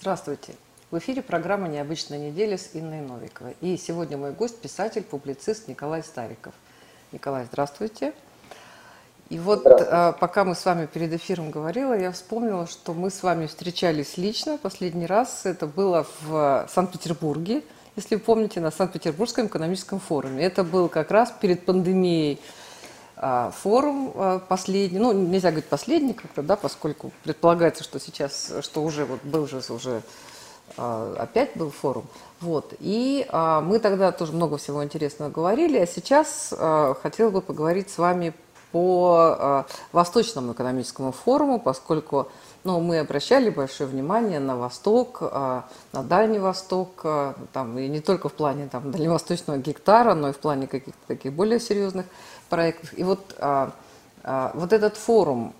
Здравствуйте! В эфире программа «Необычная неделя» с Инной Новиковой. И сегодня мой гость – писатель, публицист Николай Стариков. Николай, здравствуйте. И вот а, пока мы с вами перед эфиром говорила, я вспомнила, что мы с вами встречались лично последний раз. Это было в Санкт-Петербурге, если вы помните, на Санкт-Петербургском экономическом форуме. Это был как раз перед пандемией форум а, последний, ну, нельзя говорить последний, как-то, да, поскольку предполагается, что сейчас, что уже вот был же уже а, опять был форум. Вот. И а, мы тогда тоже много всего интересного говорили, а сейчас а, хотела бы поговорить с вами по а, Восточному экономическому форуму, поскольку ну, мы обращали большое внимание на Восток, а, на Дальний Восток, а, там, и не только в плане там, дальневосточного гектара, но и в плане каких-то таких более серьезных проектов. И вот, а, вот этот форум,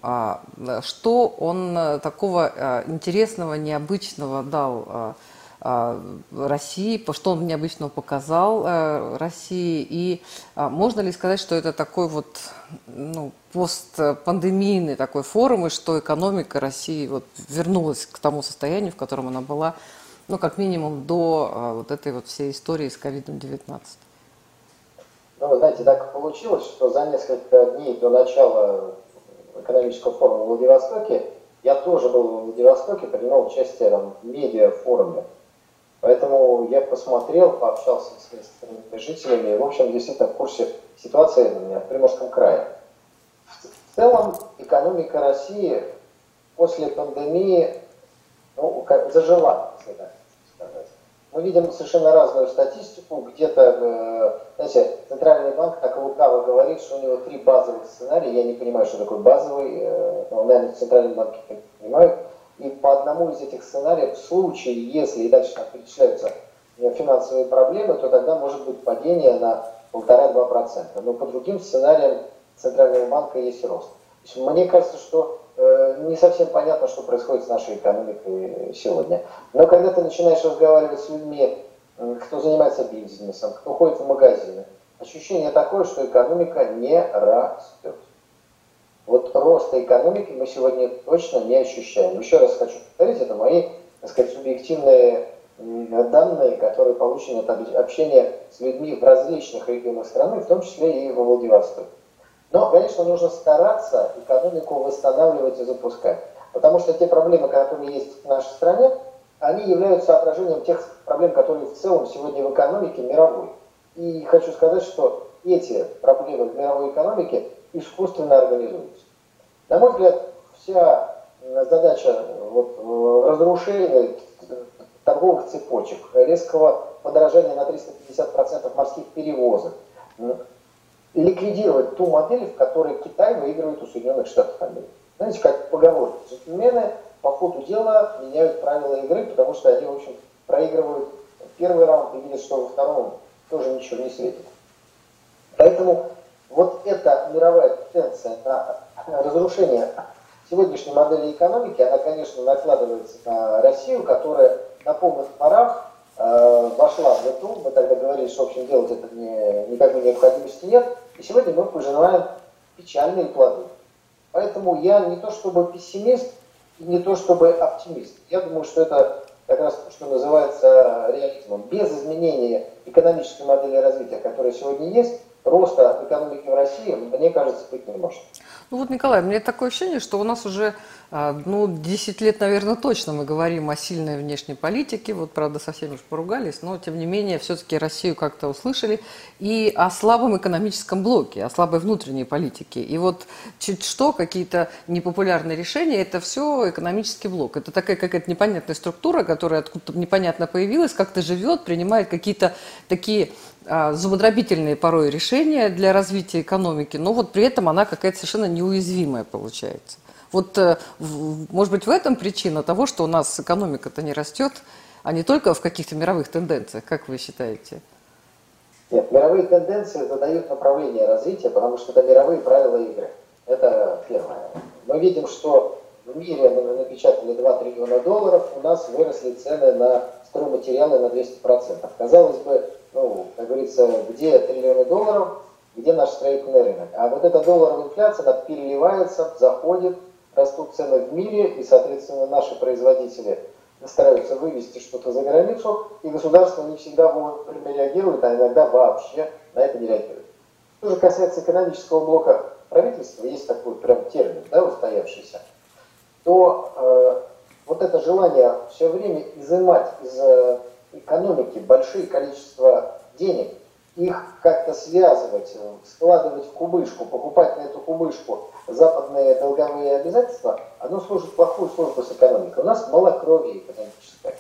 что он такого интересного, необычного дал России, что он необычного показал а, России, и а, можно ли сказать, что это такой вот ну, постпандемийный такой форум, и что экономика России вот вернулась к тому состоянию, в котором она была, ну, как минимум, до а, вот этой вот всей истории с COVID-19? Ну, вы знаете, так получилось, что за несколько дней до начала экономического форума в Владивостоке я тоже был в Владивостоке, принимал участие там, в медиа-форуме. Поэтому я посмотрел, пообщался с местными жителями, и, в общем, действительно в курсе ситуации в Приморском крае. В целом, экономика России после пандемии ну, зажила, если так сказать мы видим совершенно разную статистику. Где-то, э, знаете, Центральный банк так лукаво говорит, что у него три базовых сценария. Я не понимаю, что такое базовый, э, но, наверное, в Центральном банке понимают. И по одному из этих сценариев, в случае, если и дальше там перечисляются финансовые проблемы, то тогда может быть падение на 1,5-2%. Но по другим сценариям Центрального банка есть рост. Мне кажется, что Э, не совсем понятно, что происходит с нашей экономикой сегодня. Но когда ты начинаешь разговаривать с людьми, кто занимается бизнесом, кто ходит в магазины, ощущение такое, что экономика не растет. Вот роста экономики мы сегодня точно не ощущаем. Еще раз хочу повторить, это мои, так сказать, субъективные данные, которые получены от общения с людьми в различных регионах страны, в том числе и во Владивостоке. Но, конечно, нужно стараться экономику восстанавливать и запускать. Потому что те проблемы, которые есть в нашей стране, они являются отражением тех проблем, которые в целом сегодня в экономике мировой. И хочу сказать, что эти проблемы в мировой экономике искусственно организуются. На мой взгляд, вся задача вот, разрушения торговых цепочек, резкого подорожания на 350% морских перевозок, ликвидировать ту модель, в которой Китай выигрывает у Соединенных Штатов Америки. Знаете, как поговорка, джентльмены по ходу дела меняют правила игры, потому что они, в общем, проигрывают первый раунд и видят, что во втором тоже ничего не светит. Поэтому вот эта мировая тенденция на разрушение сегодняшней модели экономики, она, конечно, накладывается на Россию, которая на полных парах э, вошла в эту, мы тогда говорили, что, в общем, делать это не, никакой необходимости нет, и сегодня мы пожинаем печальные плоды. Поэтому я не то чтобы пессимист, и не то чтобы оптимист. Я думаю, что это как раз то, что называется реализмом. Без изменения экономической модели развития, которая сегодня есть, роста экономики в России, мне кажется, быть не может. Ну вот, Николай, меня такое ощущение, что у нас уже ну, 10 лет, наверное, точно мы говорим о сильной внешней политике. Вот, правда, совсем уж поругались, но, тем не менее, все-таки Россию как-то услышали. И о слабом экономическом блоке, о слабой внутренней политике. И вот чуть что, какие-то непопулярные решения, это все экономический блок. Это такая какая-то непонятная структура, которая откуда-то непонятно появилась, как-то живет, принимает какие-то такие а, зубодробительные порой решения для развития экономики, но вот при этом она какая-то совершенно неуязвимая получается. Вот, э, может быть, в этом причина того, что у нас экономика-то не растет, а не только в каких-то мировых тенденциях, как вы считаете? Нет, мировые тенденции задают направление развития, потому что это мировые правила игры. Это первое. Мы видим, что в мире мы напечатали 2 триллиона долларов, у нас выросли цены на стройматериалы на 200%. Казалось бы, ну, как говорится, где триллионы долларов, где наш строительный рынок. А вот эта долларовая инфляция, она переливается, заходит, растут цены в мире, и, соответственно, наши производители стараются вывести что-то за границу, и государство не всегда вовремя реагирует, а иногда вообще на это не реагирует. Что же касается экономического блока правительства, есть такой прям термин, да, устоявшийся, то э, вот это желание все время изымать из э, экономики большие количество денег, их как-то связывать, складывать в кубышку, покупать на эту кубышку западные долговые обязательства, оно служит плохую службу с экономикой. У нас малокровие экономическое.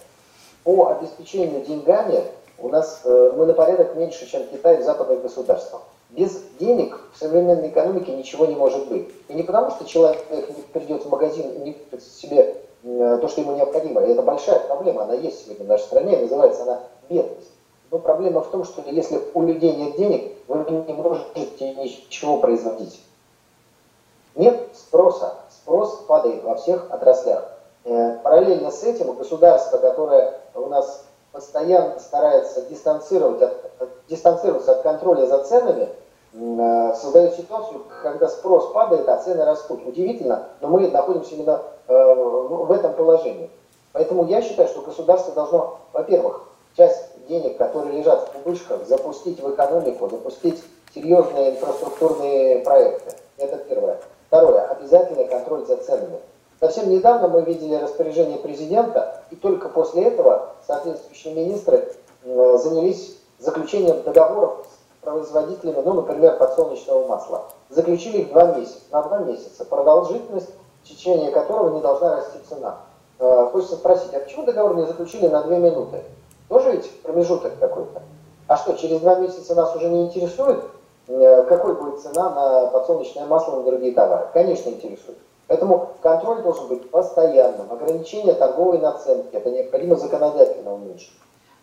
По обеспечению деньгами у нас э, мы на порядок меньше, чем Китай в западных государствах. Без денег в современной экономике ничего не может быть. И не потому, что человек не придет в магазин и не купит себе э, то, что ему необходимо. И это большая проблема, она есть сегодня в нашей стране, называется она бедность. Но проблема в том, что если у людей нет денег, вы не можете ничего производить. Нет спроса. Спрос падает во всех отраслях. Э, параллельно с этим государство, которое у нас постоянно старается дистанцировать от, дистанцироваться от контроля за ценами, э, создает ситуацию, когда спрос падает, а цены растут. Удивительно, но мы находимся именно э, в этом положении. Поэтому я считаю, что государство должно, во-первых, часть денег, которые лежат в кубышках, запустить в экономику, запустить серьезные инфраструктурные проекты. Это первое. Второе. Обязательный контроль за ценами. Совсем недавно мы видели распоряжение президента, и только после этого соответствующие министры занялись заключением договоров с производителями, ну, например, подсолнечного масла. Заключили их два месяца, на два месяца, продолжительность, в течение которого не должна расти цена. Э, хочется спросить, а почему договор не заключили на две минуты? Тоже ведь промежуток какой-то. А что, через два месяца нас уже не интересует, э, какой будет цена на подсолнечное масло и другие товары? Конечно, интересует. Поэтому контроль должен быть постоянным. Ограничение торговой наценки, это необходимо законодательно уменьшить.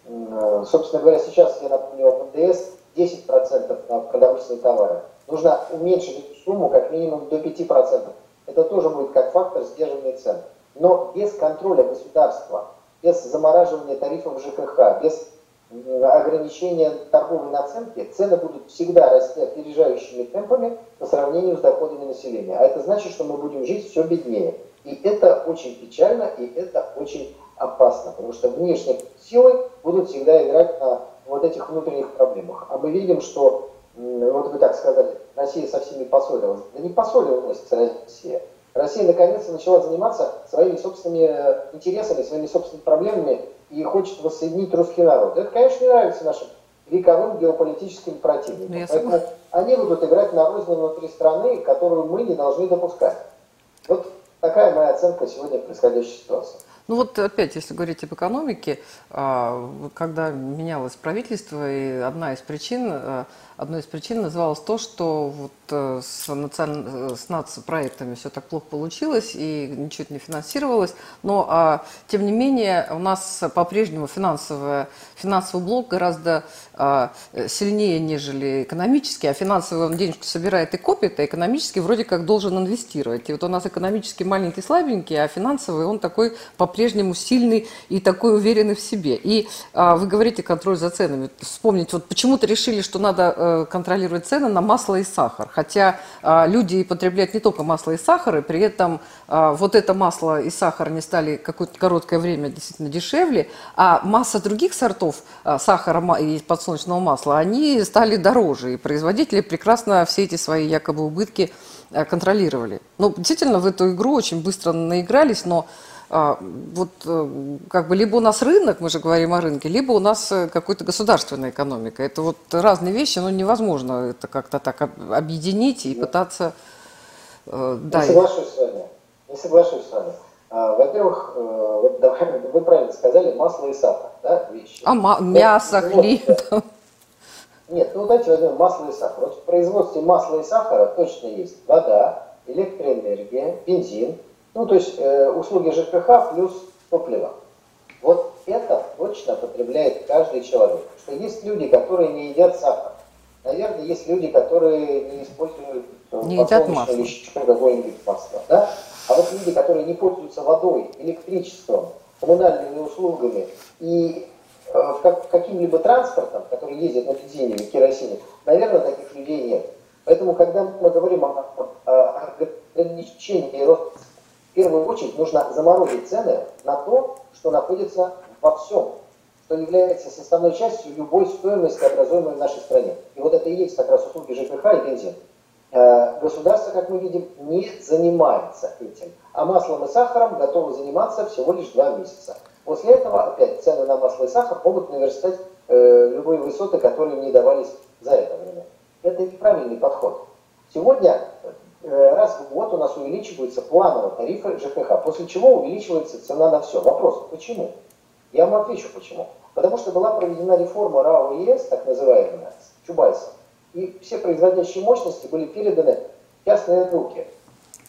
Э, собственно говоря, сейчас, я напомню, в НДС 10% на продовольственные товары. Нужно уменьшить эту сумму как минимум до 5%. Это тоже будет как фактор сдерживания цен. Но без контроля государства, без замораживания тарифов ЖКХ, без ограничения торговой наценки, цены будут всегда расти опережающими темпами по сравнению с доходами населения. А это значит, что мы будем жить все беднее. И это очень печально, и это очень опасно, потому что внешние силы будут всегда играть на вот этих внутренних проблемах. А мы видим, что, вот вы так сказали, Россия со всеми поссорилась. Да не поссорилась Россия. Россия наконец-то начала заниматься своими собственными э, интересами, своими собственными проблемами и хочет воссоединить русский народ. Это, конечно, не нравится нашим вековым геополитическим противникам. Ну, Поэтому они будут играть на рознь внутри страны, которую мы не должны допускать. Вот такая моя оценка сегодня происходящей ситуации. Ну вот опять, если говорить об экономике, а, когда менялось правительство, и одна из причин, а, одной из причин называлось то, что вот э, с, национ... с нацпроектами все так плохо получилось и ничего не финансировалось, но а, тем не менее у нас по-прежнему финансовый, финансовый блок гораздо а, сильнее, нежели экономический, а финансовый он денежку собирает и копит, а экономический вроде как должен инвестировать. И вот у нас экономически маленький, слабенький, а финансовый он такой по-прежнему сильный и такой уверенный в себе. И а, вы говорите контроль за ценами. Вспомните, вот почему-то решили, что надо э, контролировать цены на масло и сахар. Хотя а, люди потребляют не только масло и сахар, и при этом а, вот это масло и сахар не стали какое-то короткое время действительно дешевле, а масса других сортов а, сахара и подсолнечного масла, они стали дороже, и производители прекрасно все эти свои якобы убытки э, контролировали. Ну, действительно, в эту игру очень быстро наигрались, но вот э, как бы либо у нас рынок, мы же говорим о рынке, либо у нас э, какая-то государственная экономика. Это вот разные вещи, но невозможно это как-то так объединить и пытаться... Да, не соглашусь с вами. Не соглашусь с вами. А, во-первых, э, вот давай, вы правильно сказали, масло и сахар, да, вещи. А ма- мясо, хлеб? Нет, ну давайте возьмем масло и сахар. Вот в производстве масла и сахара точно есть вода, электроэнергия, бензин, ну то есть э, услуги ЖКХ плюс топливо. Вот это точно потребляет каждый человек. Что есть люди, которые не едят сахар. Наверное, есть люди, которые не используют э, не едят масло. или еще какое-нибудь масло. Да? А вот люди, которые не пользуются водой, электричеством, коммунальными услугами и э, как, каким-либо транспортом, который ездит на бензине или керосине, наверное, таких людей нет. Поэтому, когда мы говорим о, о ограничении роста первую очередь нужно заморозить цены на то, что находится во всем, что является составной частью любой стоимости, образуемой в нашей стране. И вот это и есть как раз услуги ЖКХ и бензин. Э, государство, как мы видим, не занимается этим. А маслом и сахаром готово заниматься всего лишь два месяца. После этого опять цены на масло и сахар могут наверстать э, любые высоты, которые не давались за это время. Это неправильный подход. Сегодня раз в год у нас увеличиваются плановые тарифы ЖКХ, после чего увеличивается цена на все. Вопрос, почему? Я вам отвечу почему. Потому что была проведена реформа РАО ЕС, так называемая, Чубайса, и все производящие мощности были переданы в частные руки,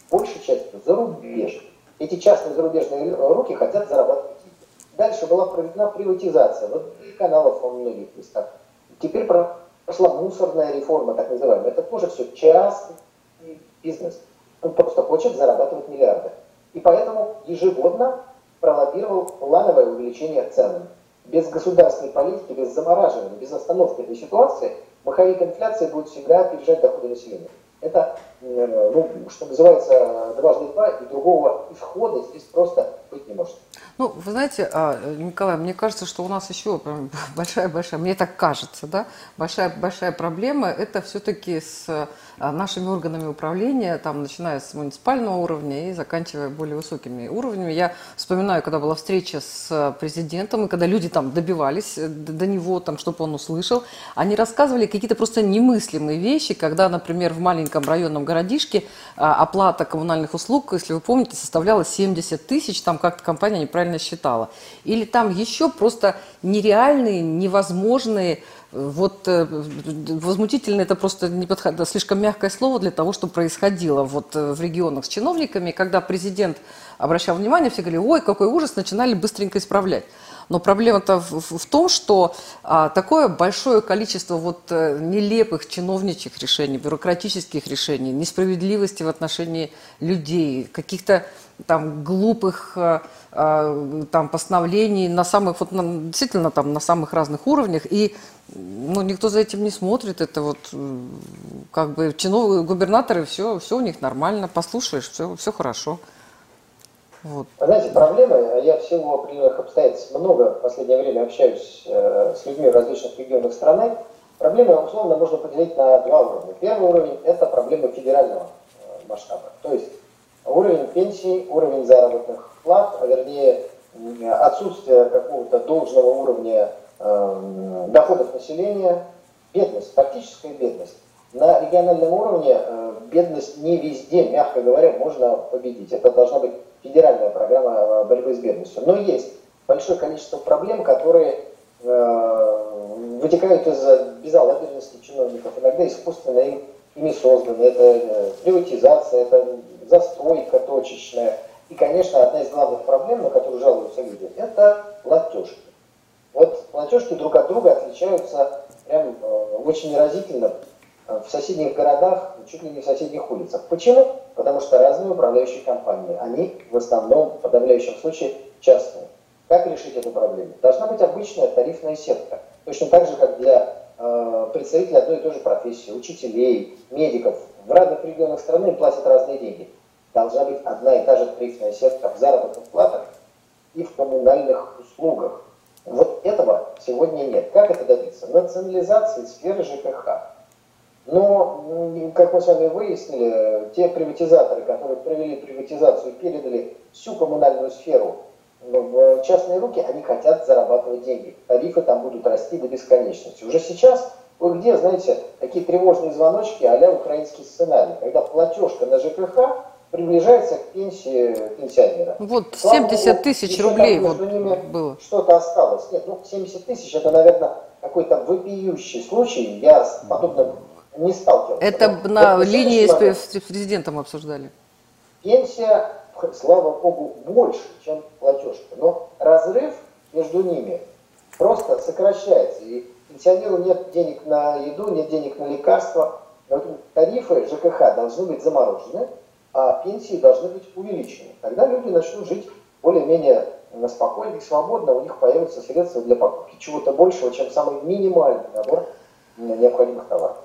большей частью зарубежные. Эти частные зарубежные руки хотят зарабатывать деньги. Дальше была проведена приватизация, вот каналов во многих местах. Теперь прошла мусорная реформа, так называемая. Это тоже все частный бизнес. Он просто хочет зарабатывать миллиарды. И поэтому ежегодно пролоббировал плановое увеличение цен. Без государственной политики, без замораживания, без остановки этой ситуации маховик инфляции будет всегда опережать доходы населения. Это, ну, что называется, дважды два, и другого исхода здесь просто быть не может. Ну, вы знаете, а, Николай, мне кажется, что у нас еще большая-большая, мне так кажется, да, большая-большая проблема, это все-таки с а, нашими органами управления, там, начиная с муниципального уровня и заканчивая более высокими уровнями. Я вспоминаю, когда была встреча с президентом, и когда люди там добивались э, до него, там, чтобы он услышал, они рассказывали какие-то просто немыслимые вещи, когда, например, в маленьком районном городишке а, оплата коммунальных услуг, если вы помните, составляла 70 тысяч, там как-то компания неправильно считала. Или там еще просто нереальные, невозможные вот э, возмутительно это просто не подход, слишком мягкое слово для того, что происходило вот э, в регионах с чиновниками, когда президент обращал внимание, все говорили, ой, какой ужас, начинали быстренько исправлять. Но проблема-то в, в, том, что а, такое большое количество вот а, нелепых чиновничьих решений, бюрократических решений, несправедливости в отношении людей, каких-то там глупых а, а, там постановлений на самых вот на, действительно там на самых разных уровнях. И ну никто за этим не смотрит. Это вот как бы чиновники губернаторы все все у них нормально. Послушаешь все все хорошо вот. Знаете, проблемы, я в силу определенных обстоятельств много в последнее время общаюсь э, с людьми в различных регионах страны. Проблемы, условно, можно поделить на два уровня. Первый уровень – это проблемы федерального э, масштаба. То есть уровень пенсий, уровень заработных плат, а вернее отсутствие какого-то должного уровня э, доходов населения, бедность, фактическая бедность. На региональном уровне э, бедность не везде, мягко говоря, можно победить. Это должна быть федеральная программа э, борьбы с бедностью. Но есть большое количество проблем, которые э, вытекают из безалаберности чиновников, иногда искусственно им, ими созданы. Это э, приватизация, это застройка точечная. И, конечно, одна из главных проблем, на которую жалуются люди, это платежки. Вот платежки друг от друга отличаются прям очень выразительно в соседних городах, чуть ли не в соседних улицах. Почему? Потому что разные управляющие компании, они в основном, в подавляющем случае, частные. Как решить эту проблему? Должна быть обычная тарифная сетка. Точно так же, как для э, представителей одной и той же профессии, учителей, медиков. В разных регионах страны платят разные деньги. Должна быть одна и та же тарифная сетка в заработных платах и в коммунальных услугах. Вот этого сегодня нет. Как это добиться? Национализации сферы ЖКХ но, как мы с вами выяснили, те приватизаторы, которые провели приватизацию и передали всю коммунальную сферу в частные руки, они хотят зарабатывать деньги. Тарифы там будут расти до бесконечности. Уже сейчас вы где, знаете, такие тревожные звоночки а украинский сценарий, когда платежка на ЖКХ приближается к пенсии пенсионера. Вот Слава 70 тысяч рублей вот было. Что-то осталось. Нет, ну 70 тысяч это, наверное, какой-то вопиющий случай. Я с подобным не сталкивался. Это на вот линии с, с президентом обсуждали. Пенсия, слава богу, больше, чем платежка. Но разрыв между ними просто сокращается. И пенсионеру нет денег на еду, нет денег на лекарства. Поэтому тарифы ЖКХ должны быть заморожены, а пенсии должны быть увеличены. Тогда люди начнут жить более-менее спокойно и свободно, у них появятся средства для покупки чего-то большего, чем самый минимальный набор необходимых товаров.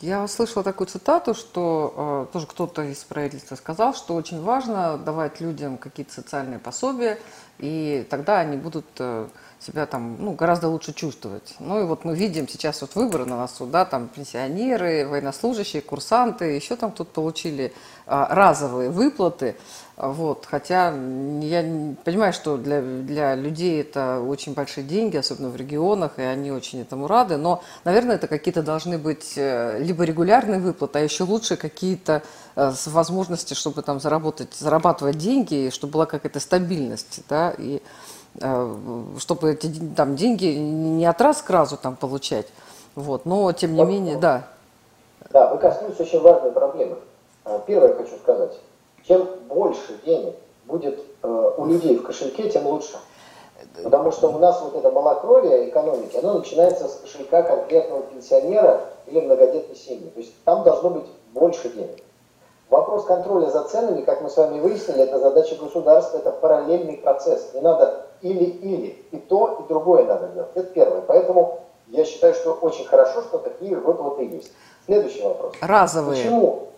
Я слышала такую цитату, что э, тоже кто-то из правительства сказал, что очень важно давать людям какие-то социальные пособия, и тогда они будут э, себя там ну, гораздо лучше чувствовать. Ну и вот мы видим сейчас вот выборы на носу, да, там пенсионеры, военнослужащие, курсанты, еще там тут получили а, разовые выплаты. Вот, хотя я понимаю, что для, для людей это очень большие деньги, особенно в регионах, и они очень этому рады, но, наверное, это какие-то должны быть э, либо регулярные выплаты, а еще лучше какие-то э, возможности, чтобы там заработать, зарабатывать деньги, чтобы была какая-то стабильность, да, и Э, чтобы эти там, деньги не от раз к разу там получать. Вот. Но, тем не вот, менее, да. Да, вы коснулись очень важной проблемы. Э, первое хочу сказать. Чем больше денег будет э, у людей в кошельке, тем лучше. Потому что у нас вот это малокровие экономики, оно начинается с кошелька конкретного пенсионера или многодетной семьи. То есть там должно быть больше денег. Вопрос контроля за ценами, как мы с вами выяснили, это задача государства, это параллельный процесс. Не надо или-или. И то, и другое надо делать. Это первое. Поэтому я считаю, что очень хорошо, что такие выплаты есть. Следующий вопрос. Разовые. Почему?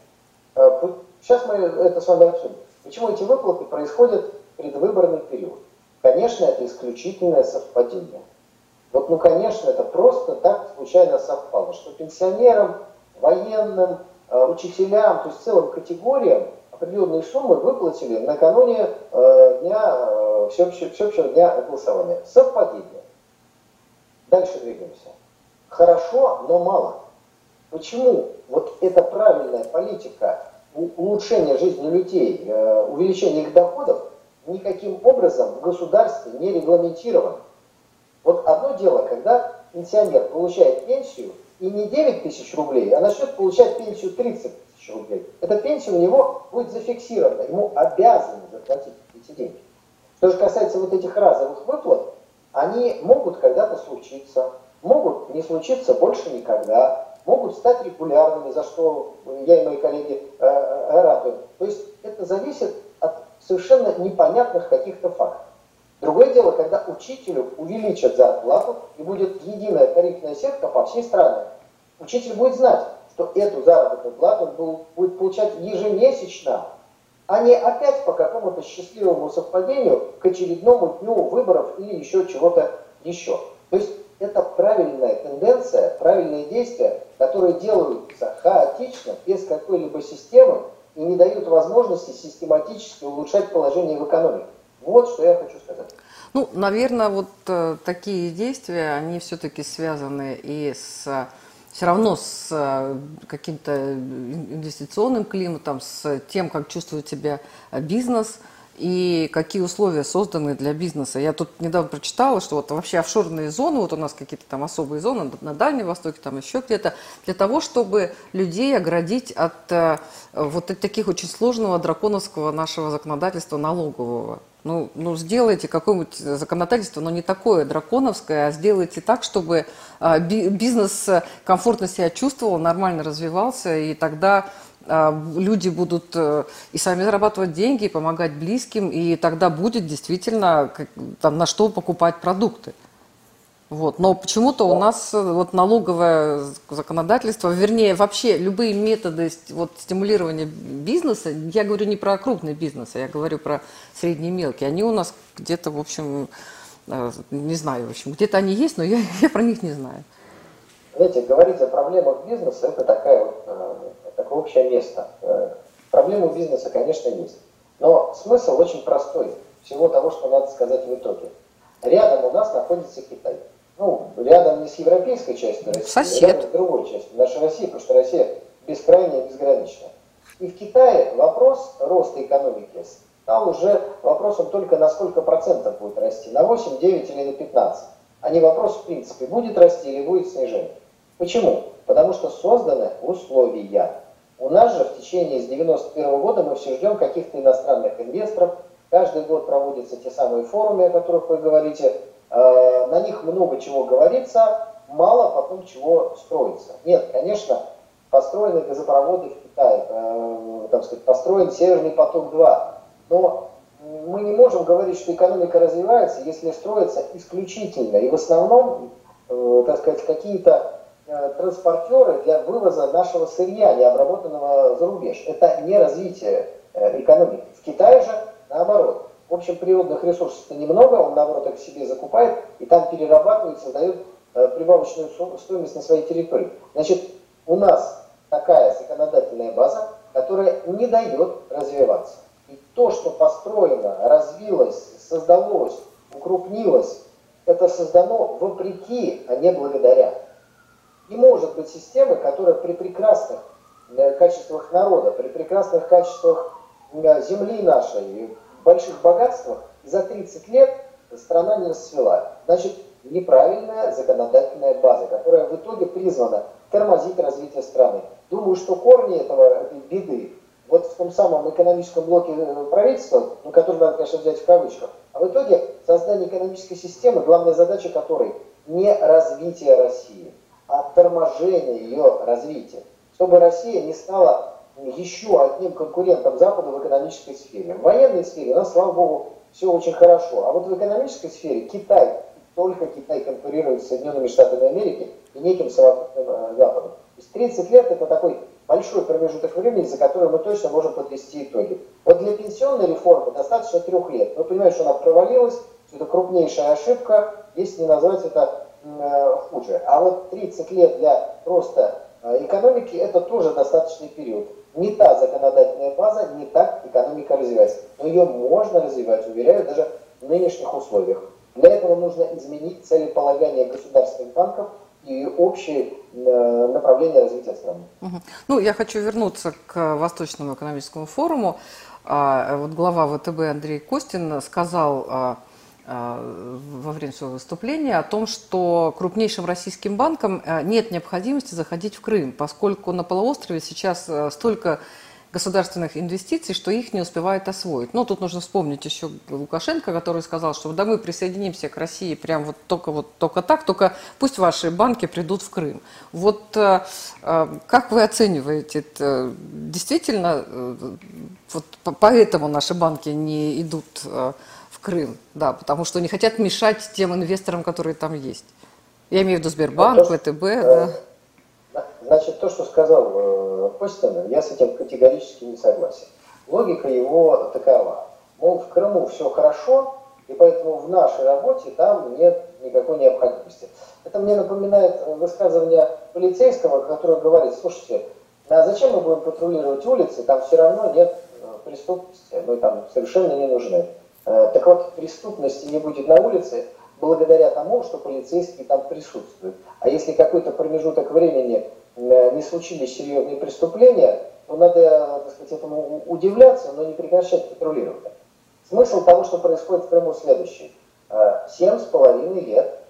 Э, сейчас мы это с вами обсудим. Почему эти выплаты происходят в предвыборный период? Конечно, это исключительное совпадение. Вот, ну, конечно, это просто так случайно совпало, что пенсионерам, военным, учителям, то есть целым категориям определенные суммы выплатили накануне э, дня, э, всеобщего, всеобщего дня голосования. Совпадение. Дальше двигаемся. Хорошо, но мало. Почему вот эта правильная политика улучшения жизни людей, э, увеличения их доходов никаким образом в государстве не регламентировано? Вот одно дело, когда пенсионер получает пенсию и не 9 тысяч рублей, а начнет получать пенсию 30 тысяч рублей. Эта пенсия у него будет зафиксирована, ему обязаны заплатить эти деньги. Что же касается вот этих разовых выплат, они могут когда-то случиться, могут не случиться больше никогда, могут стать регулярными, за что я и мои коллеги э, э. То есть это зависит от совершенно непонятных каких-то фактов. Другое дело, когда учителю увеличат зарплату и будет единая тарифная сетка по всей стране. Учитель будет знать, что эту заработную плату он будет получать ежемесячно, а не опять по какому-то счастливому совпадению к очередному дню выборов или еще чего-то еще. То есть это правильная тенденция, правильные действия, которые делаются хаотично, без какой-либо системы и не дают возможности систематически улучшать положение в экономике. Вот что я хочу сказать. Ну, наверное, вот э, такие действия, они все-таки связаны и с все равно с э, каким-то инвестиционным климатом, с тем, как чувствует себя бизнес и какие условия созданы для бизнеса. Я тут недавно прочитала, что вот вообще офшорные зоны, вот у нас какие-то там особые зоны на Дальнем Востоке, там еще где-то, для того, чтобы людей оградить от э, вот таких очень сложного драконовского нашего законодательства налогового. Ну, ну сделайте какое-нибудь законодательство, но не такое драконовское, а сделайте так, чтобы а, бизнес комфортно себя чувствовал, нормально развивался, и тогда люди будут э, и сами зарабатывать деньги, и помогать близким, и тогда будет действительно там, на что покупать продукты. Вот. Но почему-то у нас э, вот налоговое законодательство, вернее, вообще любые методы вот, стимулирования бизнеса, я говорю не про крупный бизнес, а я говорю про средний и мелкий, они у нас где-то, в общем, э, не знаю, в общем, где-то они есть, но я, я про них не знаю. Знаете, говорить о проблемах бизнеса – это такая вот, э, такое общее место. Проблемы бизнеса, конечно, есть. Но смысл очень простой. Всего того, что надо сказать в итоге. Рядом у нас находится Китай ну, рядом не с европейской частью России, Сосед. рядом с другой частью нашей России, потому что Россия бескрайняя и безграничная. И в Китае вопрос роста экономики стал уже вопросом только на сколько процентов будет расти, на 8, 9 или на 15, а не вопрос в принципе, будет расти или будет снижение. Почему? Потому что созданы условия. У нас же в течение с 91 года мы все ждем каких-то иностранных инвесторов, каждый год проводятся те самые форумы, о которых вы говорите, Э, на них много чего говорится, мало потом чего строится. Нет, конечно, построены газопроводы в Китае, э, так сказать, построен Северный поток-2, но мы не можем говорить, что экономика развивается, если строится исключительно и в основном, э, так сказать, какие-то транспортеры для вывоза нашего сырья, необработанного за рубеж. Это не развитие э, экономики. В Китае же наоборот. В общем, природных ресурсов-то немного, он наоборот их себе закупает и там перерабатывает, создает э, прибавочную стоимость на своей территории. Значит, у нас такая законодательная база, которая не дает развиваться. И то, что построено, развилось, создалось, укрупнилось, это создано вопреки, а не благодаря. Не может быть системы, которая при прекрасных э, качествах народа, при прекрасных качествах э, земли нашей, больших богатствах, за 30 лет страна не расцвела. Значит, неправильная законодательная база, которая в итоге призвана тормозить развитие страны. Думаю, что корни этого, этой беды вот в том самом экономическом блоке э, правительства, ну, который надо, конечно, взять в кавычках, а в итоге создание экономической системы, главная задача которой не развитие России, а торможение ее развития. Чтобы Россия не стала еще одним конкурентом Запада в экономической сфере. В военной сфере у нас, слава богу, все очень хорошо. А вот в экономической сфере Китай, только Китай конкурирует с Соединенными Штатами Америки и неким совокупным э, Западом. То есть 30 лет это такой большой промежуток времени, за который мы точно можем подвести итоги. Вот для пенсионной реформы достаточно трех лет. Вы понимаете, что она провалилась, что это крупнейшая ошибка, если не назвать это хуже. А вот 30 лет для роста э, экономики это тоже достаточный период. Не та законодательная база, не так экономика развивается. Но ее можно развивать, уверяю, даже в нынешних условиях. Для этого нужно изменить целеполагание государственных банков и общее э, направление развития страны. Ну, я хочу вернуться к Восточному экономическому форуму. А, вот глава ВТБ Андрей Костин сказал а, во время своего выступления о том, что крупнейшим российским банкам нет необходимости заходить в Крым, поскольку на полуострове сейчас столько государственных инвестиций, что их не успевают освоить. Ну, тут нужно вспомнить еще Лукашенко, который сказал, что да мы присоединимся к России прям вот только вот только так, только пусть ваши банки придут в Крым. Вот э, э, как вы оцениваете это? Действительно, э, вот поэтому наши банки не идут Крым, да, потому что не хотят мешать тем инвесторам, которые там есть. Я имею в виду Сбербанк, ВТБ, да. Значит, то, что сказал э, Костин, я с этим категорически не согласен. Логика его такова. Мол, в Крыму все хорошо, и поэтому в нашей работе там нет никакой необходимости. Это мне напоминает высказывание полицейского, который говорит, слушайте, а зачем мы будем патрулировать улицы, там все равно нет э, преступности, мы там совершенно не нужны. Э, так вот, преступности не будет на улице, благодаря тому, что полицейские там присутствуют. А если какой-то промежуток времени э, не случились серьезные преступления, то надо, так сказать, этому удивляться, но не прекращать патрулирование. Смысл того, что происходит в Крыму, следующий. Э, семь с половиной лет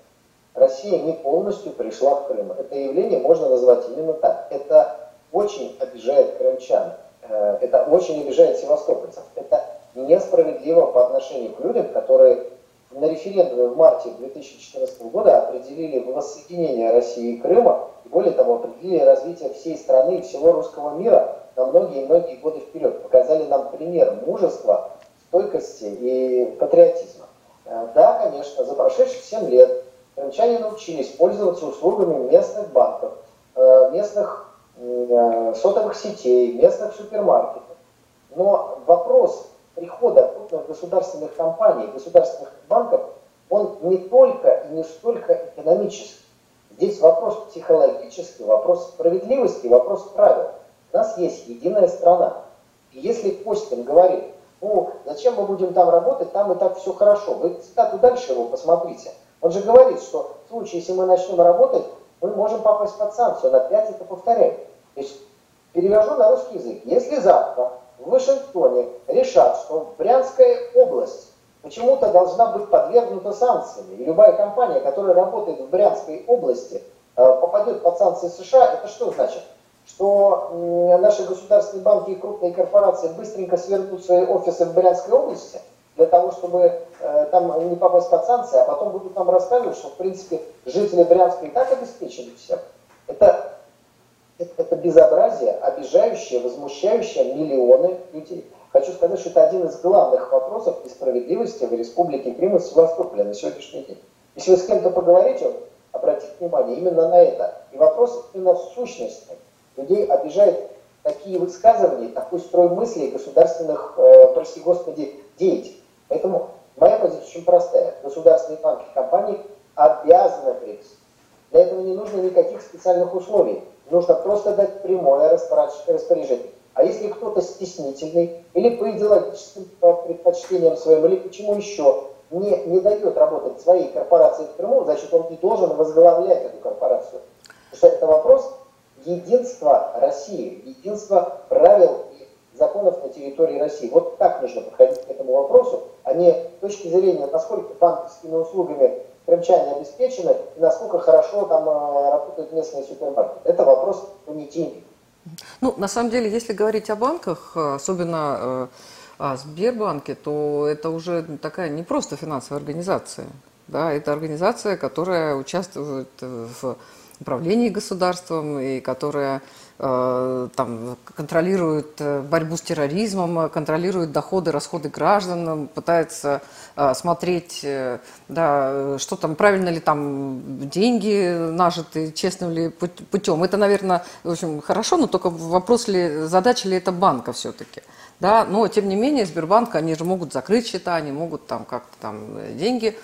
Россия не полностью пришла в Крым. Это явление можно назвать именно так. Это очень обижает крымчан. Это очень обижает севастопольцев. Это несправедливо по отношению к людям, которые на референдуме в марте 2014 года определили воссоединение России и Крыма, и более того, определили развитие всей страны и всего русского мира на многие-многие годы вперед. Показали нам пример мужества, стойкости и патриотизма. Э, да, конечно, за прошедшие 7 лет крымчане научились пользоваться услугами местных банков, э, местных э, сотовых сетей, местных супермаркетов. Но вопрос прихода крупных государственных компаний, государственных банков, он не только и не столько экономический. Здесь вопрос психологический, вопрос справедливости, вопрос правил. У нас есть единая страна. И если Костин говорит, ну, зачем мы будем там работать, там и так все хорошо. Вы цитату дальше его посмотрите. Он же говорит, что в случае, если мы начнем работать, мы можем попасть под санкцию. Он опять это повторяет. То есть, перевожу на русский язык. Если завтра в Вашингтоне решат, что Брянская область почему-то должна быть подвергнута санкциями, и любая компания, которая работает в Брянской области, э, попадет под санкции США, это что значит? Что наши государственные банки и крупные корпорации быстренько свернут свои офисы в Брянской области, для того, чтобы э, там не попасть под санкции, а потом будут нам рассказывать, что, в принципе, жители Брянска и так обеспечены всем. Это это безобразие, обижающее, возмущающее миллионы людей. Хочу сказать, что это один из главных вопросов несправедливости в Республике Крым и Севастополя на сегодняшний день. Если вы с кем-то поговорите, обратите внимание именно на это. И вопрос именно сущностный. Людей обижает такие высказывания, такой строй мыслей государственных, э, прости господи, деятелей. Поэтому моя позиция очень простая. Государственные банки компании обязаны ПРИКС. Для этого не нужно никаких специальных условий. Нужно просто дать прямое распоряжение. А если кто-то стеснительный или по идеологическим предпочтениям своим, или почему еще не, не дает работать своей корпорации в Крыму, значит он не должен возглавлять эту корпорацию. Потому что это вопрос единства России, единства правил и законов на территории России. Вот так нужно подходить к этому вопросу, а не с точки зрения, насколько банковскими услугами крымчане обеспечены и насколько хорошо там э, работают местные супермаркеты. Это вопрос понятийный. Ну, на самом деле, если говорить о банках, особенно э, о Сбербанке, то это уже такая не просто финансовая организация. Да, это организация, которая участвует в управлении государством и которая э, там, контролирует э, борьбу с терроризмом, контролирует доходы, расходы граждан, пытается э, смотреть, э, да, что там, правильно ли там деньги нажиты, честным ли путем. Это, наверное, в общем, хорошо, но только вопрос ли, задача ли это банка все-таки. Да, но тем не менее Сбербанк, они же могут закрыть счета, они могут там как-то там деньги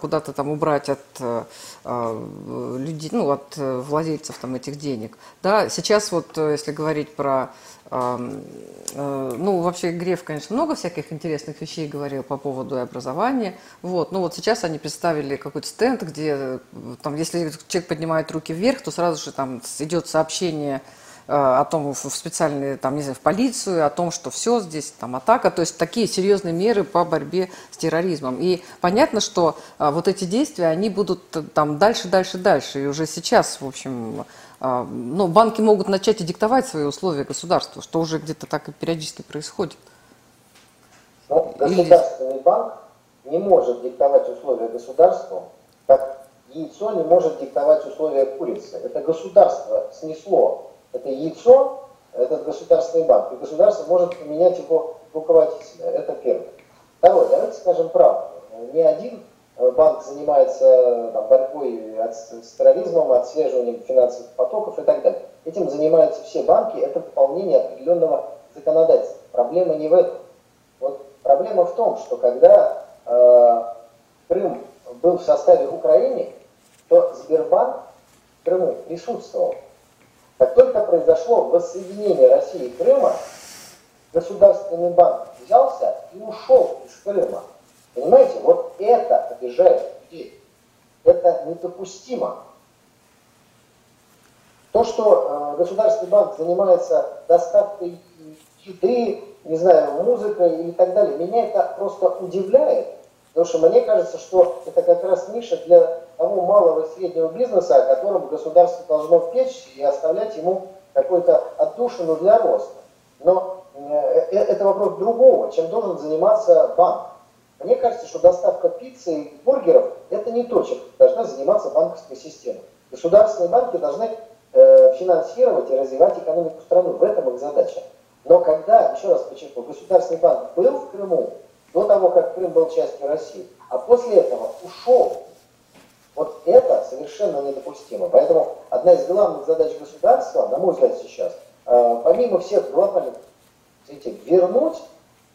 куда-то там убрать от э, а, людей, ну, от э, владельцев там этих денег. Да, сейчас вот, э, если говорить про ну, вообще Греф, конечно, много всяких интересных вещей говорил по поводу образования. Вот. Ну, вот сейчас они представили какой-то стенд, где, там, если человек поднимает руки вверх, то сразу же там идет сообщение Э, о том, в специальные, там, не знаю, в полицию, о том, что все здесь, там, атака, то есть такие серьезные меры по борьбе с терроризмом. И понятно, что а, вот эти действия, они будут э, там дальше, дальше, дальше. И уже сейчас, в общем, ну, банки могут начать и диктовать свои условия государству, что уже где-то так и периодически происходит. Ну, государственный Или... банк не может диктовать условия государству, как яйцо не может диктовать условия курицы. Это государство снесло это яйцо, этот государственный банк, и государство может поменять его руководителя. Это первое. Второе, давайте скажем правду. Ни один э, банк занимается там, борьбой от, с терроризмом, отслеживанием финансовых потоков и так далее. Этим занимаются все банки, это выполнение определенного законодательства. Проблема не в этом. Вот проблема в том, что когда э, Крым был в составе Украины, то Сбербанк в Крыму присутствовал. Как только произошло воссоединение России и Крыма, Государственный банк взялся и ушел из Крыма. Понимаете, вот это обижает людей. Это недопустимо. То, что э, Государственный банк занимается доставкой еды, не знаю, музыкой и так далее, меня это просто удивляет. Потому что мне кажется, что это как раз ниша для того малого и среднего бизнеса, о котором государство должно печь и оставлять ему какую-то отдушину для роста. Но э, э, это вопрос другого, чем должен заниматься банк. Мне кажется, что доставка пиццы и бургеров – это не то, чем должна заниматься банковская система. Государственные банки должны э, финансировать и развивать экономику страны. В этом их задача. Но когда, еще раз подчеркну, государственный банк был в Крыму, до того, как Крым был частью России, а после этого ушел вот это совершенно недопустимо. Поэтому одна из главных задач государства, на мой взгляд, сейчас, э, помимо всех глобальных, вернуть,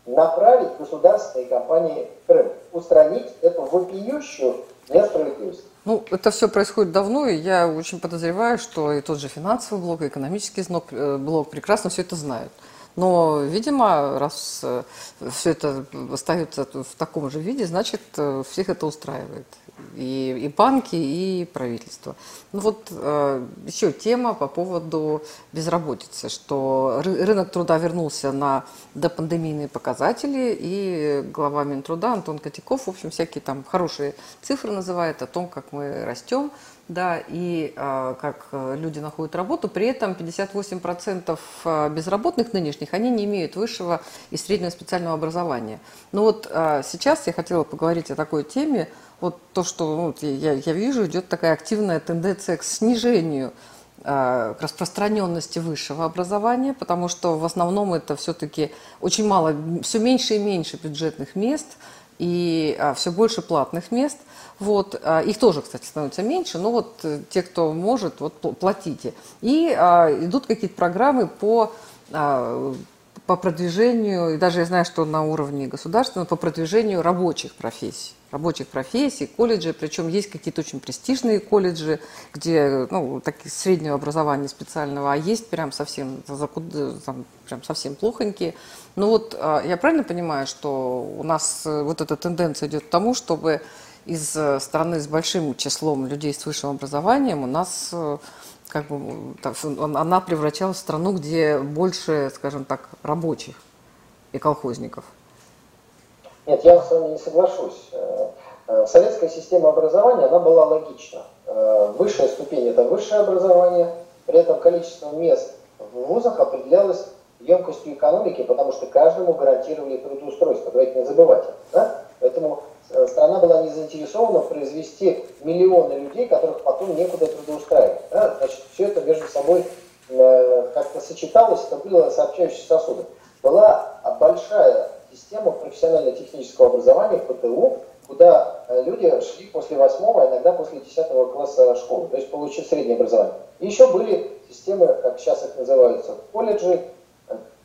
направить государственные компании Крым, устранить эту вопиющую несправедливость. Ну, это все происходит давно, и я очень подозреваю, что и тот же финансовый блок, и экономический э, блок прекрасно все это знают. Но, видимо, раз э, все это остается в таком же виде, значит, всех это устраивает и, и банки, и правительство. Ну вот э, еще тема по поводу безработицы, что рынок труда вернулся на допандемийные показатели, и глава Минтруда Антон Котяков, в общем, всякие там хорошие цифры называет о том, как мы растем, да, и э, как люди находят работу. При этом 58% а, безработных нынешних, они не имеют высшего и среднего специального образования. Ну вот э, сейчас я хотела поговорить о такой теме, вот то, что ну, я, я вижу, идет такая активная тенденция к снижению э, к распространенности высшего образования, потому что в основном это все-таки очень мало, все меньше и меньше бюджетных мест, и а, все больше платных мест. Вот, а, их тоже, кстати, становится меньше, но вот э, те, кто может, вот платите. И а, идут какие-то программы по по продвижению, и даже я знаю, что на уровне государственного, по продвижению рабочих профессий. Рабочих профессий, колледжи, причем есть какие-то очень престижные колледжи, где ну, такие среднего образования специального, а есть прям совсем, там, прям совсем плохонькие. Ну вот а, я правильно понимаю, что у нас э, вот эта тенденция идет к тому, чтобы из э, страны с большим числом людей с высшим образованием у нас э, как бы, так, она превращалась в страну, где больше, скажем так, рабочих и колхозников. Нет, я с вами не соглашусь. Э, э, советская система образования, она была логична. Э, высшая ступень – это высшее образование, при этом количество мест в вузах определялось емкостью экономики, потому что каждому гарантировали трудоустройство. Давайте не забывайте. Да? Поэтому страна была не заинтересована произвести миллионы людей, которых потом некуда трудоустраивать. Да? Значит, все это между собой как-то сочеталось, это было сообщающие сосуды. Была большая система профессионально-технического образования, ПТУ, куда э, люди шли после восьмого, а иногда после десятого класса школы, то есть получив среднее образование. И еще были системы, как сейчас их называются, колледжи,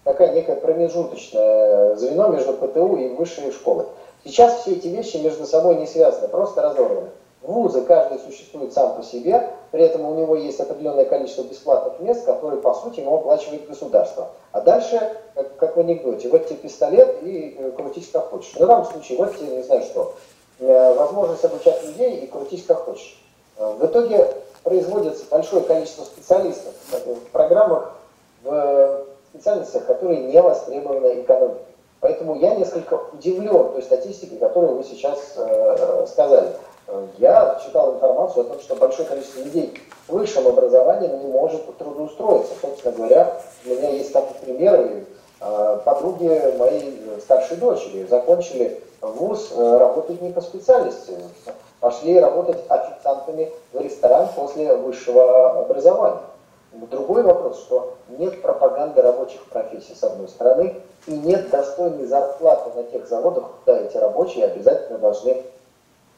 такая некое промежуточное звено между ПТУ и высшей школой. Сейчас все эти вещи между собой не связаны, просто разорваны. Вузы каждый существует сам по себе, при этом у него есть определенное количество бесплатных мест, которые, по сути, ему оплачивает государство. А дальше, как, в анекдоте, вот тебе пистолет и э, крутись как хочешь. Ну, в данном случае, вот тебе, не знаю что, э, возможность обучать людей и крутись как хочешь. Э, в итоге производится большое количество специалистов в программах, в специальностях, которые не востребованы экономикой. Поэтому я несколько удивлен той статистикой, которую вы сейчас сказали. Я читал информацию о том, что большое количество людей с высшим образованием не может трудоустроиться. Собственно говоря, у меня есть там примеры. Э, подруги моей старшей дочери закончили вуз, э, работать не по специальности. Пошли работать официантами в ресторан после высшего образования. Другой вопрос, что нет пропаганды рабочих профессий, с одной стороны, и нет достойной зарплаты на тех заводах, куда эти рабочие обязательно должны э,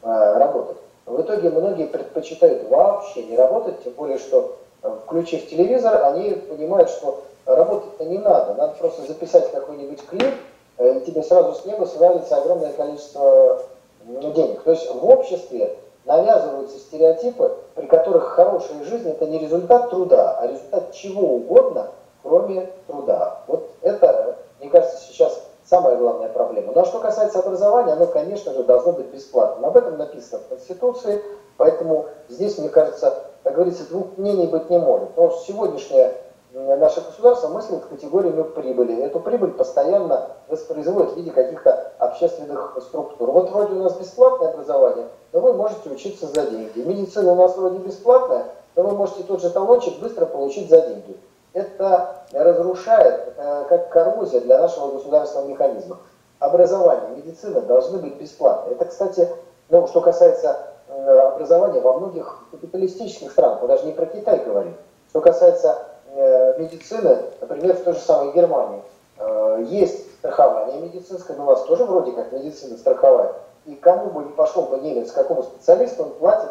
работать. В итоге многие предпочитают вообще не работать, тем более, что э, включив телевизор, они понимают, что работать-то не надо, надо просто записать какой-нибудь клип, э, и тебе сразу с неба свалится огромное количество денег. То есть в обществе навязываются стереотипы, при которых хорошая жизнь это не результат труда, а результат чего угодно, кроме труда. Вот это, мне кажется, сейчас самая главная проблема. Ну а что касается образования, оно, конечно же, должно быть бесплатным. Об этом написано в Конституции, поэтому здесь, мне кажется, как говорится, двух мнений быть не может. Но сегодняшняя наше государство мыслит категориями прибыли. Эту прибыль постоянно воспроизводит в виде каких-то общественных структур. Вот вроде у нас бесплатное образование, но вы можете учиться за деньги. Медицина у нас вроде бесплатная, но вы можете тот же талончик быстро получить за деньги. Это разрушает, э, как коррозия для нашего государственного механизма. Образование, медицина должны быть бесплатны. Это, кстати, ну, что касается э, образования во многих капиталистических странах, мы даже не про Китай говорим. Что касается Э, медицины, например, в той же самой Германии, э, есть страхование медицинское, но у нас тоже вроде как медицина страховая. И кому бы не пошел бы немец, какому специалисту, он платит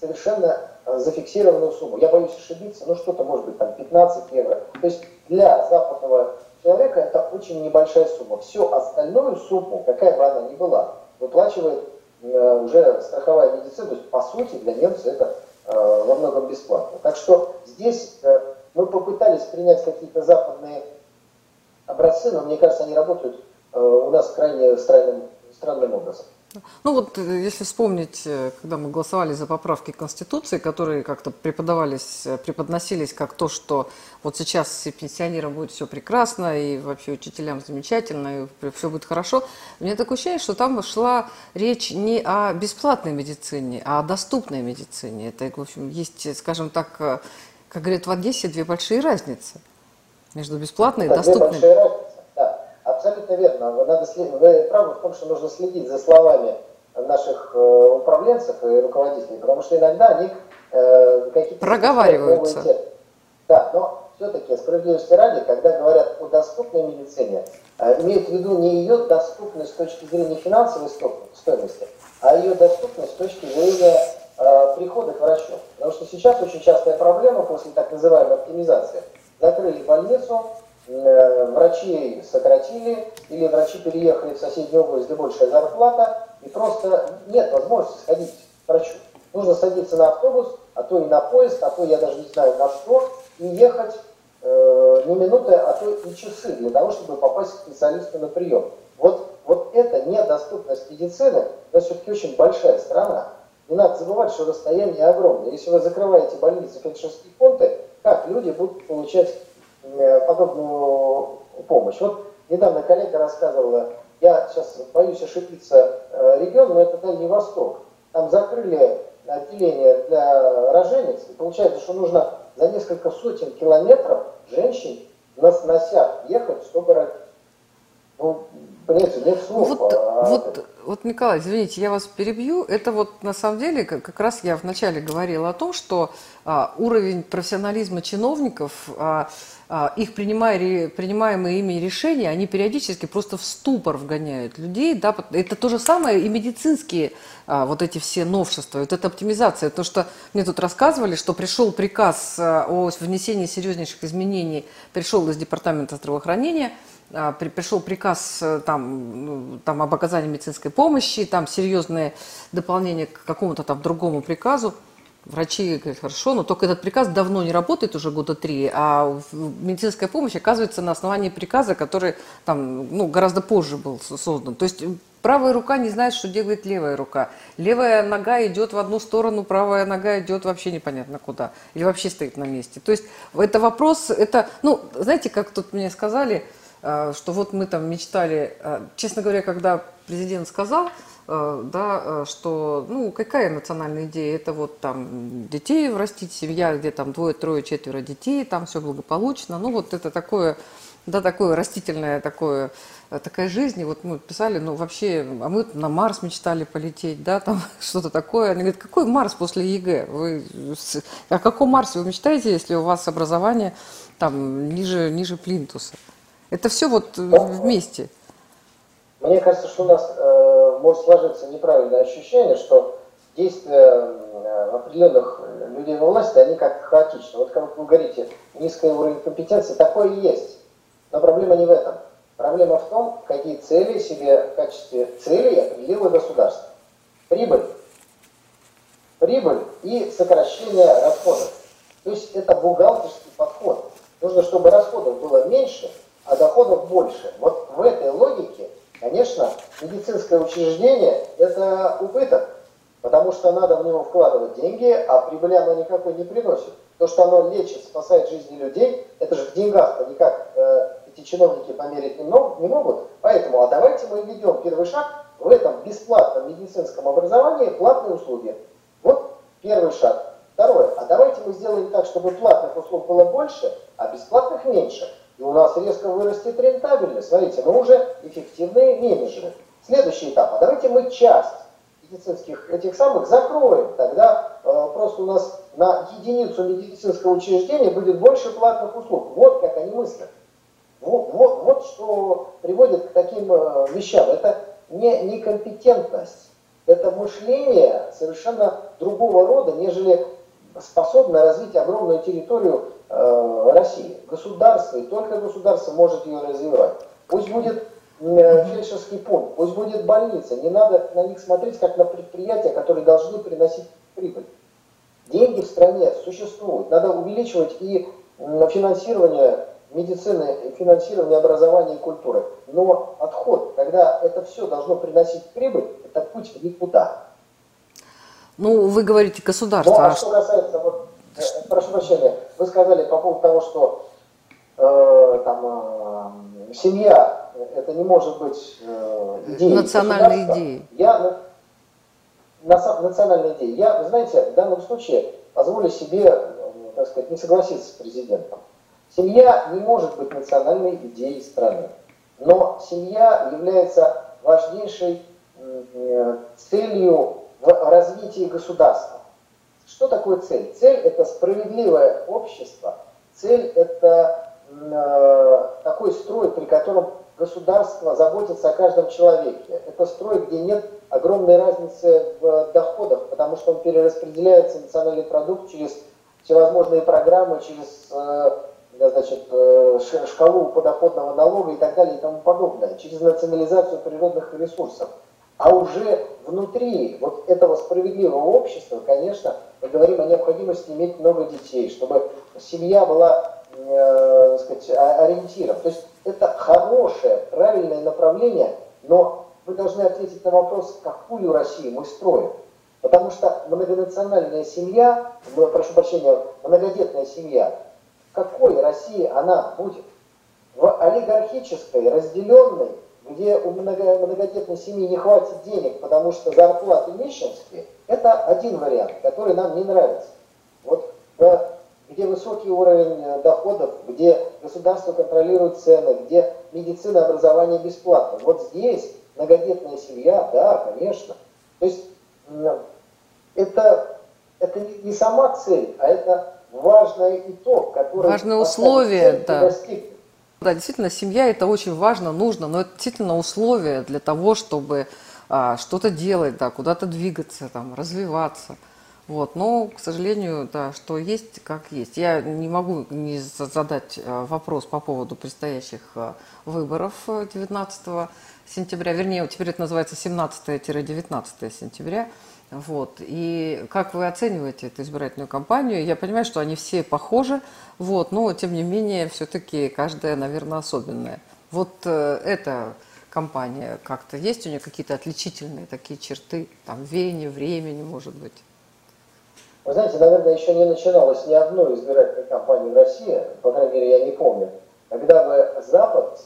совершенно э, зафиксированную сумму. Я боюсь ошибиться, но что-то может быть там 15 евро. То есть для западного человека это очень небольшая сумма. Всю остальную сумму, какая бы она ни была, выплачивает уже страховая медицина. То есть по сути для немца это во многом бесплатно. Так что здесь мы попытались принять какие-то западные образцы, но мне кажется, они работают э, у нас крайне странным, странным образом. Ну вот, э, если вспомнить, э, когда мы голосовали за поправки Конституции, которые как-то преподавались, преподносились как то, что вот сейчас и пенсионерам будет все прекрасно, и вообще учителям замечательно, и все будет хорошо, у меня такое ощущение, что там шла речь не о бесплатной медицине, а о доступной медицине. Это, в общем, есть, скажем так, как говорят в Одессе, две большие разницы между бесплатной и доступной. Две большие разницы, да. Абсолютно верно. Вы, надо, вы правы в том, что нужно следить за словами наших э, управленцев и руководителей, потому что иногда они э, какие-то... Проговариваются. Да, но все-таки справедливости ради, когда говорят о доступной медицине, э, имеют в виду не ее доступность с точки зрения финансовой стоимости, а ее доступность с точки зрения прихода к врачу. Потому что сейчас очень частая проблема после так называемой оптимизации. Закрыли больницу, э, врачей сократили, или врачи переехали в соседнюю область, где большая зарплата, и просто нет возможности сходить к врачу. Нужно садиться на автобус, а то и на поезд, а то я даже не знаю на что, и ехать э, не минуты, а то и часы для того, чтобы попасть к специалисту на прием. Вот, вот это недоступность медицины, это все-таки очень большая страна. Не надо забывать, что расстояние огромное. Если вы закрываете больницы фельдшерские пункты, как люди будут получать э, подобную помощь? Вот недавно коллега рассказывала, я сейчас боюсь ошибиться э, регион, но это Дальний Восток. Там закрыли отделение для рожениц, и получается, что нужно за несколько сотен километров женщин на сносях ехать, чтобы родить. Ну, понимаете, нет слов. Вот, а, вот, вот, Николай, извините, я вас перебью. Это вот на самом деле, как, как раз я вначале говорила о том, что а, уровень профессионализма чиновников, а, а, их принимая, принимаемые ими решения, они периодически просто в ступор вгоняют людей. Да? Это то же самое и медицинские а, вот эти все новшества, вот эта оптимизация. То, что мне тут рассказывали, что пришел приказ а, о внесении серьезнейших изменений, пришел из Департамента здравоохранения – а, пришел приказ э, там, ну, там об оказании медицинской помощи, там серьезное дополнение к какому-то там другому приказу. Врачи говорят, хорошо, но только этот приказ давно не работает, уже года три, а медицинская помощь оказывается на основании приказа, который там, ну, гораздо позже был создан. То есть правая рука не знает, что делает левая рука. Левая нога идет в одну сторону, правая нога идет вообще непонятно куда. Или вообще стоит на месте. То есть это вопрос, это, ну, знаете, как тут мне сказали, Э, что вот мы там мечтали, э, честно говоря, когда президент сказал, э, да, что, ну, какая национальная идея? Это вот там детей растить, семья, где там двое, трое, четверо детей, там все благополучно. Ну, вот это такое, да, такое растительное, такое, такая жизнь. И вот мы писали, ну, вообще, а мы на Марс мечтали полететь, да, там что-то такое. Они говорят, какой Марс после ЕГЭ? Вы, о каком Марсе вы мечтаете, если у вас образование там ниже, ниже плинтуса? Это все вот вместе. Мне кажется, что у нас э, может сложиться неправильное ощущение, что действия э, определенных людей во власти, они как хаотичны. Вот как вы говорите, низкий уровень компетенции, такое и есть. Но проблема не в этом. Проблема в том, какие цели себе в качестве целей определило государство. Прибыль. Прибыль и сокращение расходов. То есть это бухгалтерский подход. Нужно, чтобы расходов было меньше, а доходов больше. Вот в этой логике, конечно, медицинское учреждение – это убыток, потому что надо в него вкладывать деньги, а прибыли оно никакой не приносит. То, что оно лечит, спасает жизни людей, это же в деньгах-то никак э, эти чиновники померить не могут. Поэтому, а давайте мы введем первый шаг в этом бесплатном медицинском образовании платные услуги. Вот первый шаг. Второе, а давайте мы сделаем так, чтобы платных услуг было больше, а бесплатных меньше и у нас резко вырастет рентабельность. Смотрите, мы уже эффективные менеджеры. Следующий этап. А давайте мы часть медицинских этих самых закроем. Тогда э, просто у нас на единицу медицинского учреждения будет больше платных услуг. Вот как они мыслят. Вот, вот, вот что приводит к таким э, вещам. Это не некомпетентность. Это мышление совершенно другого рода, нежели способное развить огромную территорию Э, России. Государство, и только государство может ее развивать. Пусть будет э, фельдшерский пункт, пусть будет больница. Не надо на них смотреть, как на предприятия, которые должны приносить прибыль. Деньги в стране существуют. Надо увеличивать и финансирование медицины, финансирование образования и культуры. Но отход, когда это все должно приносить прибыль, это путь в никуда. Ну, вы говорите государство. Ну, а что касается Э, прошу прощения, вы сказали по поводу того, что э, там, э, семья это не может быть э, идеей Национальной идеей. Я, на, национальной идеей. Я, знаете, в данном случае позволю себе, э, так сказать, не согласиться с президентом. Семья не может быть национальной идеей страны. Но семья является важнейшей целью в развитии государства. Что такое цель? Цель – это справедливое общество. Цель – это э, такой строй, при котором государство заботится о каждом человеке. Это строй, где нет огромной разницы в доходах, потому что он перераспределяется национальный продукт через всевозможные программы, через э, значит, э, шкалу подоходного налога и так далее и тому подобное, через национализацию природных ресурсов. А уже внутри вот этого справедливого общества, конечно, мы говорим о необходимости иметь много детей, чтобы семья была э, сказать, ориентиром. То есть это хорошее, правильное направление, но вы должны ответить на вопрос, какую Россию мы строим. Потому что многонациональная семья, прошу прощения, многодетная семья, какой России она будет? В олигархической, разделенной, где у многодетной семьи не хватит денег, потому что зарплаты нищенские, это один вариант, который нам не нравится. Вот где высокий уровень э, доходов, где государство контролирует цены, где медицина, образование бесплатно. Вот здесь многодетная семья, да, конечно. То есть это, это не сама цель, а это важный итог, который... Важное условие, да. Да, действительно, семья это очень важно, нужно, но это действительно условие для того, чтобы а, что-то делать, да, куда-то двигаться, там, развиваться. Вот, но, к сожалению, да, что есть, как есть. Я не могу не задать а, вопрос по поводу предстоящих а, выборов 19 сентября, вернее, теперь это называется 17-19 сентября. Вот. И как вы оцениваете эту избирательную кампанию? Я понимаю, что они все похожи, вот, но тем не менее все-таки каждая, наверное, особенная. Вот э, эта кампания как-то есть у нее какие-то отличительные такие черты, там веяние времени, может быть? Вы знаете, наверное, еще не начиналось ни одной избирательной кампании в России, по крайней мере, я не помню, когда бы Запад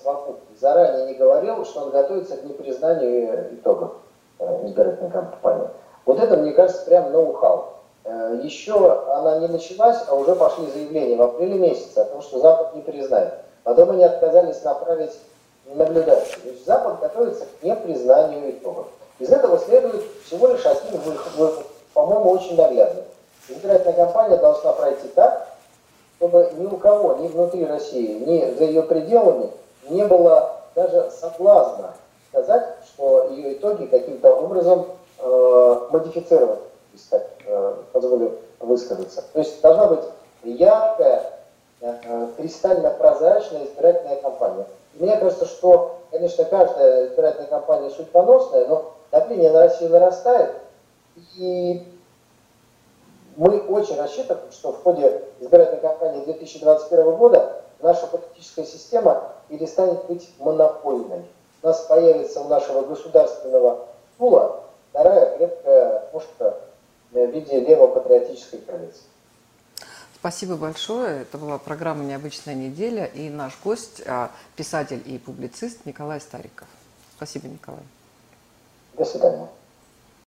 заранее не говорил, что он готовится к непризнанию итогов э, избирательной кампании. Вот это, мне кажется, прям ноу-хау. Э, Еще она не началась, а уже пошли заявления в апреле месяце о том, что Запад не признает. Потом они отказались направить наблюдателей. То есть Запад готовится к непризнанию итогов. Из этого следует всего лишь один выход, по-моему, очень наглядный. Избирательная кампания должна пройти так, чтобы ни у кого, ни внутри России, ни за ее пределами не было даже соблазна сказать, что ее итоги каким-то образом э, модифицированы, если так э, позволю высказаться. То есть должна быть яркая, э, кристально прозрачная избирательная кампания. Мне кажется, что, конечно, каждая избирательная кампания судьбоносная, но давление на Россию нарастает, и мы очень рассчитываем, что в ходе избирательной кампании 2021 года наша политическая система перестанет быть монопольной. У нас появится у нашего государственного пула вторая крепкая пушка в виде левопатриотической коалиции. Спасибо большое. Это была программа «Необычная неделя» и наш гость, а, писатель и публицист Николай Стариков. Спасибо, Николай. До свидания.